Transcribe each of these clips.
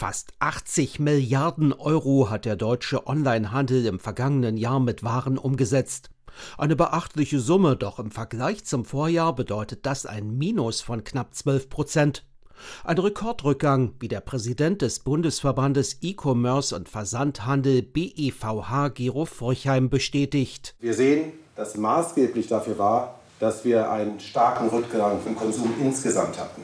Fast 80 Milliarden Euro hat der deutsche Onlinehandel im vergangenen Jahr mit Waren umgesetzt. Eine beachtliche Summe, doch im Vergleich zum Vorjahr bedeutet das ein Minus von knapp 12 Prozent. Ein Rekordrückgang, wie der Präsident des Bundesverbandes E-Commerce und Versandhandel BEVH Gero Furchheim bestätigt. Wir sehen, dass maßgeblich dafür war, dass wir einen starken Rückgang im Konsum insgesamt hatten.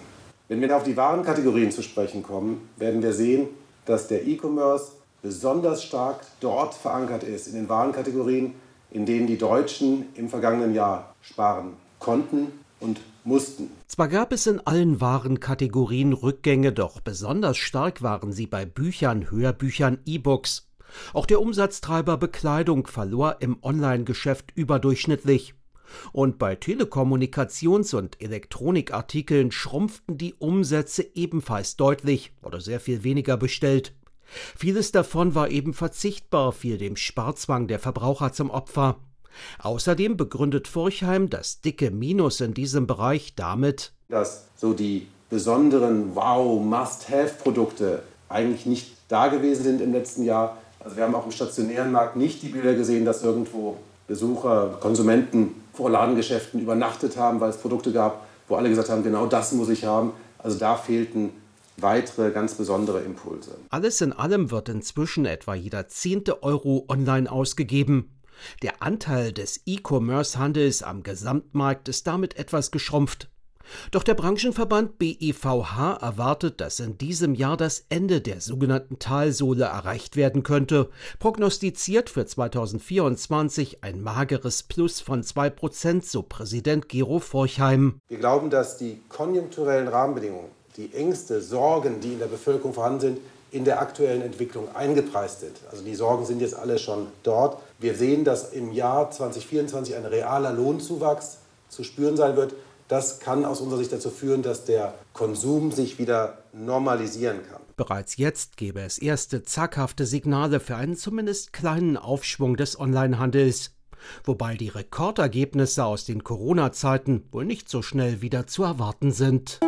Wenn wir auf die Warenkategorien zu sprechen kommen, werden wir sehen, dass der E-Commerce besonders stark dort verankert ist, in den Warenkategorien, in denen die Deutschen im vergangenen Jahr sparen konnten und mussten. Zwar gab es in allen Warenkategorien Rückgänge, doch besonders stark waren sie bei Büchern, Hörbüchern, E-Books. Auch der Umsatztreiber Bekleidung verlor im Online-Geschäft überdurchschnittlich. Und bei Telekommunikations- und Elektronikartikeln schrumpften die Umsätze ebenfalls deutlich oder sehr viel weniger bestellt. Vieles davon war eben verzichtbar, fiel dem Sparzwang der Verbraucher zum Opfer. Außerdem begründet Furchheim das dicke Minus in diesem Bereich damit, dass so die besonderen Wow-Must-Have-Produkte eigentlich nicht da gewesen sind im letzten Jahr. Also wir haben auch im stationären Markt nicht die Bilder gesehen, dass irgendwo Besucher, Konsumenten vor Ladengeschäften übernachtet haben, weil es Produkte gab, wo alle gesagt haben, genau das muss ich haben. Also da fehlten weitere ganz besondere Impulse. Alles in allem wird inzwischen etwa jeder zehnte Euro online ausgegeben. Der Anteil des E-Commerce-Handels am Gesamtmarkt ist damit etwas geschrumpft. Doch der Branchenverband BEVH erwartet, dass in diesem Jahr das Ende der sogenannten Talsohle erreicht werden könnte, prognostiziert für 2024 ein mageres Plus von 2%, so Präsident Gero Forchheim. Wir glauben, dass die konjunkturellen Rahmenbedingungen, die Ängste, Sorgen, die in der Bevölkerung vorhanden sind, in der aktuellen Entwicklung eingepreist sind. Also die Sorgen sind jetzt alle schon dort. Wir sehen, dass im Jahr 2024 ein realer Lohnzuwachs zu spüren sein wird. Das kann aus unserer Sicht dazu führen, dass der Konsum sich wieder normalisieren kann. Bereits jetzt gäbe es erste zackhafte Signale für einen zumindest kleinen Aufschwung des Onlinehandels. Wobei die Rekordergebnisse aus den Corona-Zeiten wohl nicht so schnell wieder zu erwarten sind.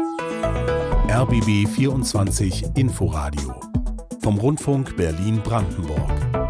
RBB 24 Inforadio vom Rundfunk Berlin-Brandenburg.